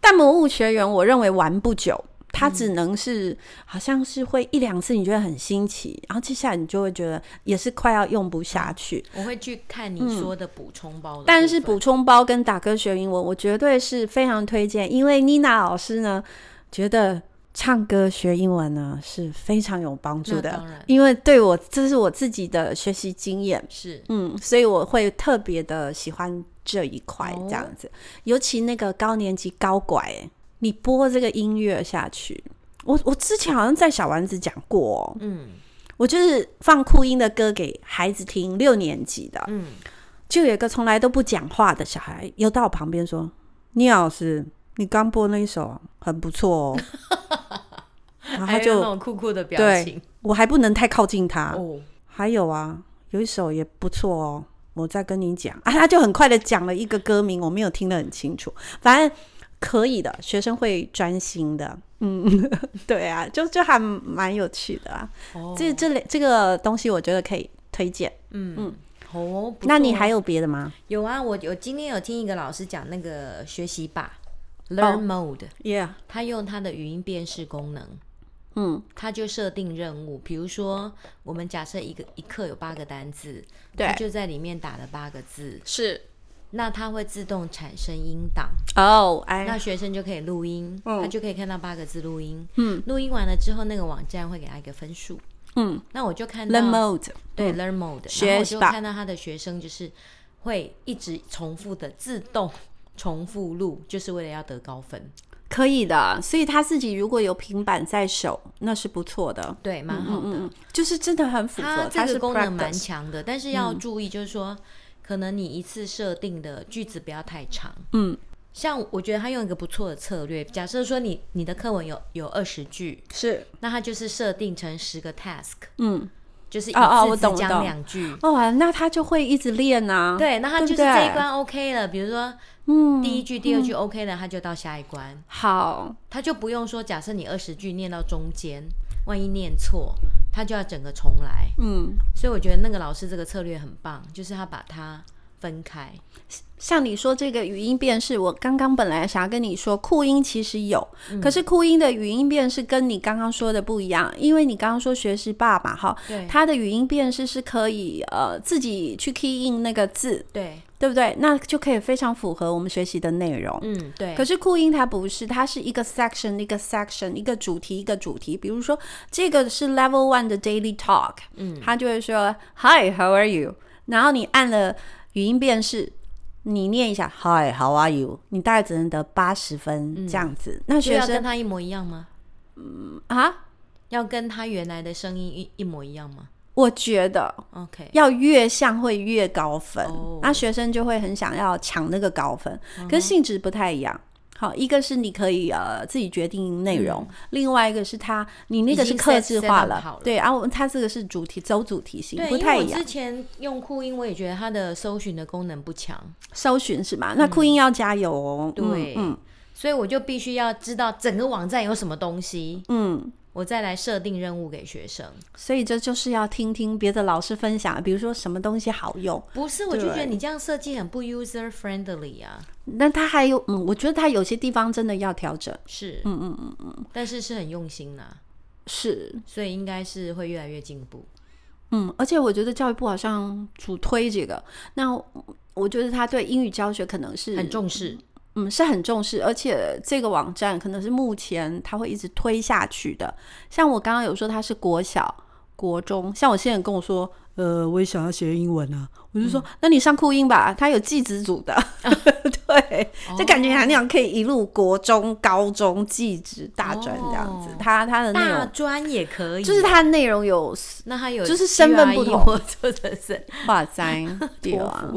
对但魔物学员，我认为玩不久，它只能是、嗯、好像是会一两次，你觉得很新奇，然后接下来你就会觉得也是快要用不下去。我会去看你说的补充包的、嗯，但是补充包跟打歌学英文，我绝对是非常推荐，因为妮娜老师呢觉得唱歌学英文呢是非常有帮助的，因为对我这是我自己的学习经验，是嗯，所以我会特别的喜欢。这一块这样子，尤其那个高年级高拐，你播这个音乐下去，我我之前好像在小丸子讲过，嗯，我就是放酷音的歌给孩子听，六年级的，嗯，就有一个从来都不讲话的小孩，又到我旁边说：“聂老师，你刚播那一首很不错哦。[laughs] ”然后他就那种酷酷的表情，我还不能太靠近他。哦，还有啊，有一首也不错哦。我再跟你讲啊，[laughs] 他就很快的讲了一个歌名，我没有听得很清楚。反正可以的，学生会专心的。嗯，[laughs] 对啊，就就还蛮有趣的啊。哦，这这类这个东西，我觉得可以推荐。嗯嗯，哦，那你还有别的吗？有啊，我有今天有听一个老师讲那个学习吧，Learn Mode，Yeah，、oh, 他用他的语音辨识功能。嗯，他就设定任务，比如说我们假设一个一课有八个单字，对，他就在里面打了八个字，是，那他会自动产生音档。哦，哎。那学生就可以录音，嗯，他就可以看到八个字录音，嗯，录音完了之后，那个网站会给他一个分数，嗯，那我就看到 Learn Mode，对，嗯，Learn Mode，然后我就看到他的学生就是会一直重复的自动重复录，就是为了要得高分。可以的，所以他自己如果有平板在手，那是不错的，对，蛮好的，嗯嗯，就是真的很符合。它这个功能蛮强的，但是要注意，就是说，嗯、可能你一次设定的句子不要太长。嗯，像我觉得他用一个不错的策略，假设说你你的课文有有二十句，是，那他就是设定成十个 task，嗯。就是一次只讲两句哦，那他就会一直练啊。对，那他就是这一关 OK 了。比如说，嗯，第一句、第二句 OK 了，他就到下一关。好，他就不用说，假设你二十句念到中间，万一念错，他就要整个重来。嗯，所以我觉得那个老师这个策略很棒，就是他把它分开。像你说这个语音辨识，我刚刚本来想要跟你说，酷音其实有，嗯、可是酷音的语音辨识跟你刚刚说的不一样，因为你刚刚说学习爸爸，哈，对，他的语音辨识是可以呃自己去 key in 那个字，对，对不对？那就可以非常符合我们学习的内容，嗯，对。可是酷音它不是，它是一个 section 一个 section 一个主题一个主题，比如说这个是 level one 的 daily talk，嗯，他就会说 Hi，how are you？然后你按了语音辨识。你念一下，Hi，How are you？你大概只能得八十分这样子。嗯、那学生跟他一模一样吗？嗯啊，要跟他原来的声音一一模一样吗？我觉得，OK，要越像会越高分。Oh. 那学生就会很想要抢那个高分，跟性质不太一样。好，一个是你可以呃自己决定内容，嗯、另外一个是它你那个是克制化了，了对，然后他这个是主题走主题型，不太一样。之前用酷音，我也觉得它的搜寻的功能不强，搜寻是吗？那酷音要加油哦。嗯、对，嗯，所以我就必须要知道整个网站有什么东西，嗯。我再来设定任务给学生，所以这就是要听听别的老师分享，比如说什么东西好用。不是，我就觉得你这样设计很不 user friendly 啊。那他还有，嗯，我觉得他有些地方真的要调整。是，嗯嗯嗯嗯，但是是很用心呐、啊。是，所以应该是会越来越进步。嗯，而且我觉得教育部好像主推这个，那我觉得他对英语教学可能是很重视。嗯，是很重视，而且这个网站可能是目前他会一直推下去的。像我刚刚有说他是国小、国中，像我现在跟我说，呃，我也想要学英文啊，我就说，嗯、那你上酷音吧，他有技职组的，[laughs] 对，就感觉还那样可以一路国中、高中、技职、大专这样子。他他的大专也可以，就是他内容有，那他有就是身份不同，或者是哇塞，[laughs] 对啊。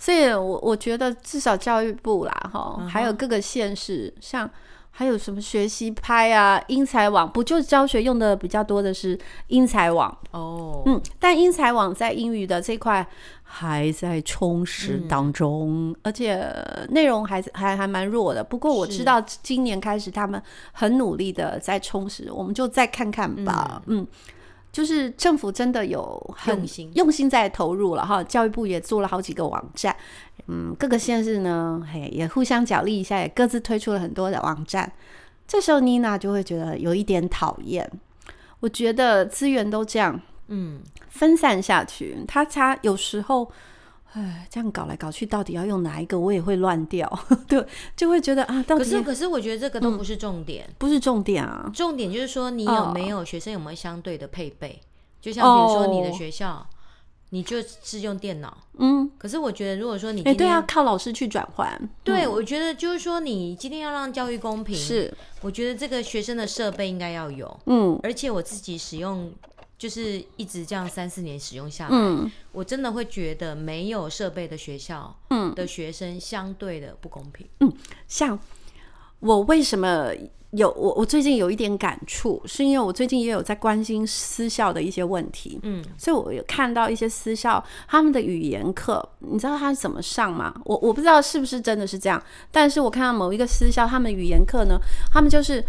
所以我，我我觉得至少教育部啦，哈、uh，huh. 还有各个县市，像还有什么学习拍啊、英才网，不就教学用的比较多的是英才网哦，oh. 嗯，但英才网在英语的这块还在充实当中，嗯、而且内容还还还蛮弱的。不过我知道今年开始他们很努力的在充实，我们就再看看吧，嗯。嗯就是政府真的有很用心用心在投入了哈，教育部也做了好几个网站，嗯，各个县市呢，嘿，也互相角力一下，也各自推出了很多的网站。这时候妮娜就会觉得有一点讨厌，我觉得资源都这样，嗯，分散下去，他他有时候。哎，这样搞来搞去，到底要用哪一个？我也会乱掉，[laughs] 对，就会觉得啊，到底。可是，可是我觉得这个都不是重点，嗯、不是重点啊。重点就是说，你有没有学生有没有相对的配备？哦、就像比如说你的学校，哦、你就是用电脑，嗯。可是我觉得，如果说你哎，对啊，靠老师去转换。对，嗯、我觉得就是说，你今天要让教育公平，是，我觉得这个学生的设备应该要有，嗯，而且我自己使用。就是一直这样三四年使用下来，嗯，我真的会觉得没有设备的学校，嗯，的学生相对的不公平，嗯，像我为什么有我我最近有一点感触，是因为我最近也有在关心私校的一些问题，嗯，所以我有看到一些私校他们的语言课，你知道他是怎么上吗？我我不知道是不是真的是这样，但是我看到某一个私校他们语言课呢，他们就是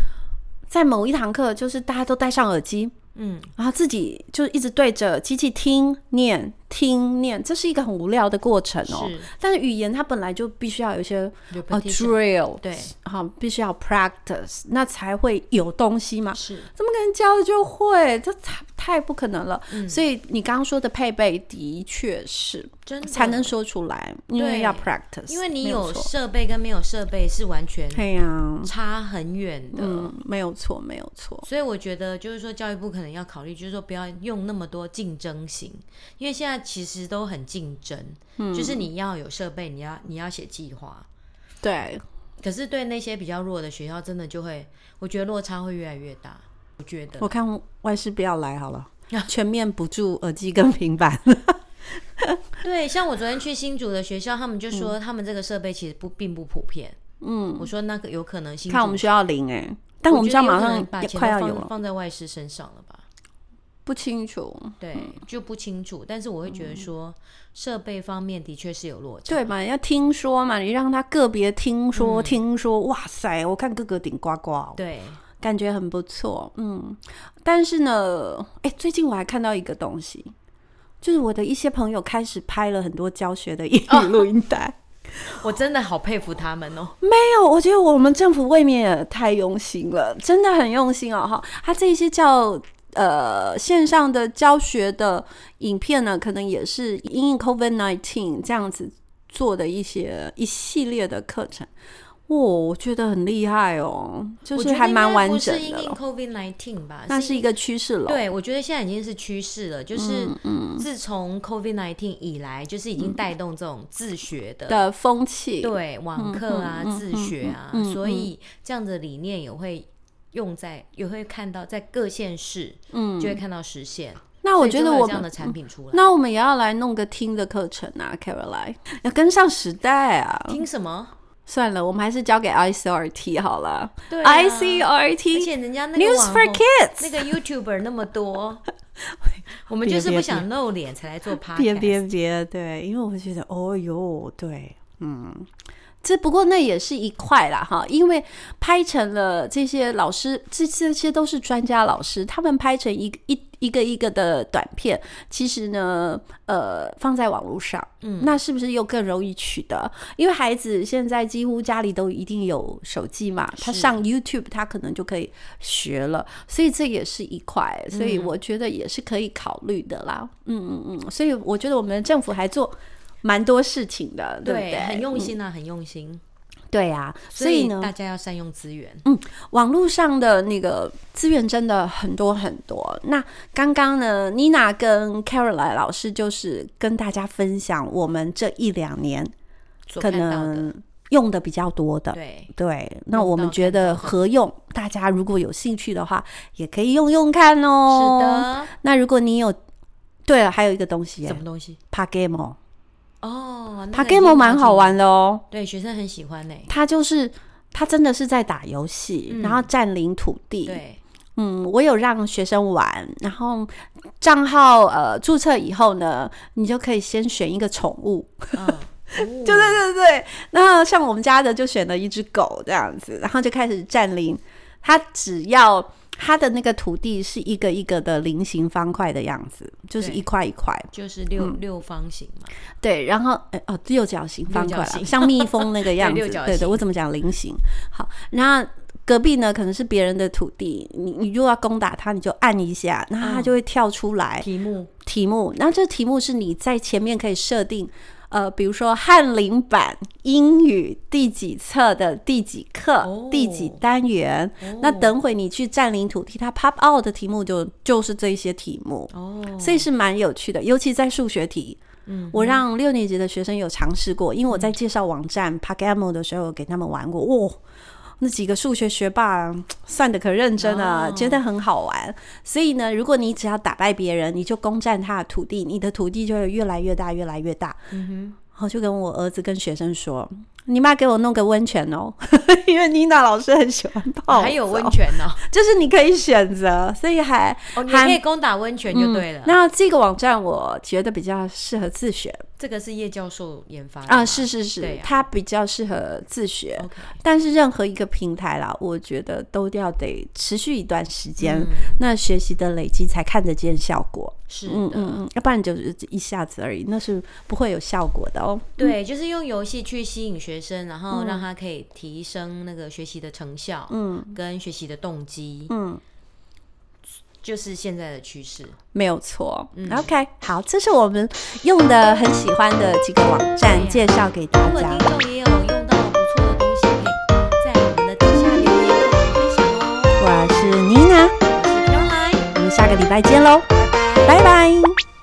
在某一堂课，就是大家都戴上耳机。嗯，然后自己就一直对着机器听念。听念，这是一个很无聊的过程哦。是，但是语言它本来就必须要有一些呃 drill，对，好，必须要 practice，那才会有东西嘛。是，怎么可能教了就会？这太太不可能了。嗯，所以你刚刚说的配备的确是真的才能说出来，因为要 practice。因为你有设备跟没有设备是完全对呀，差很远的。嗯，没有错，没有错。所以我觉得就是说，教育部可能要考虑，就是说不要用那么多竞争型，因为现在。其实都很竞争，嗯，就是你要有设备，你要你要写计划，对。可是对那些比较弱的学校，真的就会，我觉得落差会越来越大。我觉得，我看外师不要来好了，[laughs] 全面补助耳机跟平板。[laughs] 对，像我昨天去新竹的学校，他们就说他们这个设备其实不并不普遍。嗯，我说那个有可能新竹，看我们学校零哎、欸，但我们学校马上把钱放放在外师身上了吧。不清楚，对，就不清楚。但是我会觉得说，设备方面的确是有落差，对嘛？要听说嘛，你让他个别听说，听说，哇塞，我看个个顶呱呱，对，感觉很不错，嗯。但是呢，哎，最近我还看到一个东西，就是我的一些朋友开始拍了很多教学的英语录音带，我真的好佩服他们哦。没有，我觉得我们政府未免也太用心了，真的很用心哦，哈。他这些叫。呃，线上的教学的影片呢，可能也是因应 COVID nineteen 这样子做的一些一系列的课程，哦，我觉得很厉害哦，就是还蛮完整的。不是因应 COVID nineteen 吧？那是一个趋势了。对，我觉得现在已经是趋势了，就是自从 COVID nineteen 以来，就是已经带动这种自学的的风气，对，网课啊，自学啊，所以这样的理念也会。用在也会看到在各县市，嗯，就会看到实现。那我觉得我这样的产品出来，那我们也要来弄个听的课程啊，Caroline，要跟上时代啊。听什么？算了，我们还是交给 ICRT 好了。对啊，ICRT，而且人家那个 News for Kids 那个 YouTuber 那么多，[laughs] 我们就是不想露脸才来做 Podcast。别别别，对，因为我觉得，哦哟，对，嗯。这不过那也是一块啦哈，因为拍成了这些老师，这这些都是专家老师，他们拍成一个一一个一个的短片，其实呢，呃，放在网络上，嗯，那是不是又更容易取得？因为孩子现在几乎家里都一定有手机嘛，他上 YouTube 他可能就可以学了，所以这也是一块，所以我觉得也是可以考虑的啦。嗯嗯嗯，所以我觉得我们政府还做蛮多事情的，对不对？很用心啊，嗯、很用心。对呀、啊，所以呢，大家要善用资源。嗯，网络上的那个资源真的很多很多。那刚刚呢，Nina 跟 Caroline 老师就是跟大家分享我们这一两年可能用的比较多的。对对，那我们觉得合用，大家如果有兴趣的话，也可以用用看哦。是的。那如果你有，对了，还有一个东西，什么东西？Pagamo。哦，他 game 蛮好玩的哦，对，学生很喜欢呢。他就是他真的是在打游戏，嗯、然后占领土地。对，嗯，我有让学生玩，然后账号呃注册以后呢，你就可以先选一个宠物。[laughs] 嗯，对对对对。那像我们家的就选了一只狗这样子，然后就开始占领。他只要。它的那个土地是一个一个的菱形方块的样子，就是一块一块，就是六、嗯、六方形嘛。对，然后哎哦，六角形方块，像蜜蜂那个样子。[laughs] 对，对对，我怎么讲菱形？好，然后隔壁呢可能是别人的土地，你你如果要攻打它，你就按一下，然后它就会跳出来、嗯、题目题目。然后这题目是你在前面可以设定。呃，比如说翰林版英语第几册的第几课、哦、第几单元，哦、那等会你去占领土地，它 pop out 的题目就就是这些题目哦，所以是蛮有趣的，尤其在数学题。嗯，我让六年级的学生有尝试过，因为我在介绍网站 Pagamo 的时候给他们玩过，哇、哦。那几个数学学霸 [tsk] 算的可认真了，觉得很好玩。所以呢，如果你只要打败别人，你就攻占他的土地，你的土地就会越来越大，越来越大。嗯哼，然后就跟我儿子跟学生说。你妈给我弄个温泉哦，[laughs] 因为妮娜老师很喜欢泡，还有温泉哦，[laughs] 就是你可以选择，所以还哦，你可以攻打温泉就对了。那这个网站我觉得比较适合自学，这个是叶教授研发的啊，是是是，它比较适合自学。但是任何一个平台啦，我觉得都要得持续一段时间，那学习的累积才看得见效果。是，嗯嗯嗯，要不然就是一下子而已，那是不会有效果的哦。对，就是用游戏去吸引学生，然后让他可以提升那个学习的成效，嗯，跟学习的动机，嗯，就是现在的趋势，没有错。嗯，OK，好，这是我们用的很喜欢的几个网站，介绍给大家。如果听众也有用到不错的东西，可以在我们的底下留言跟我们分享哦。我是妮娜，我是 Caroline，我们下个礼拜见喽。拜拜。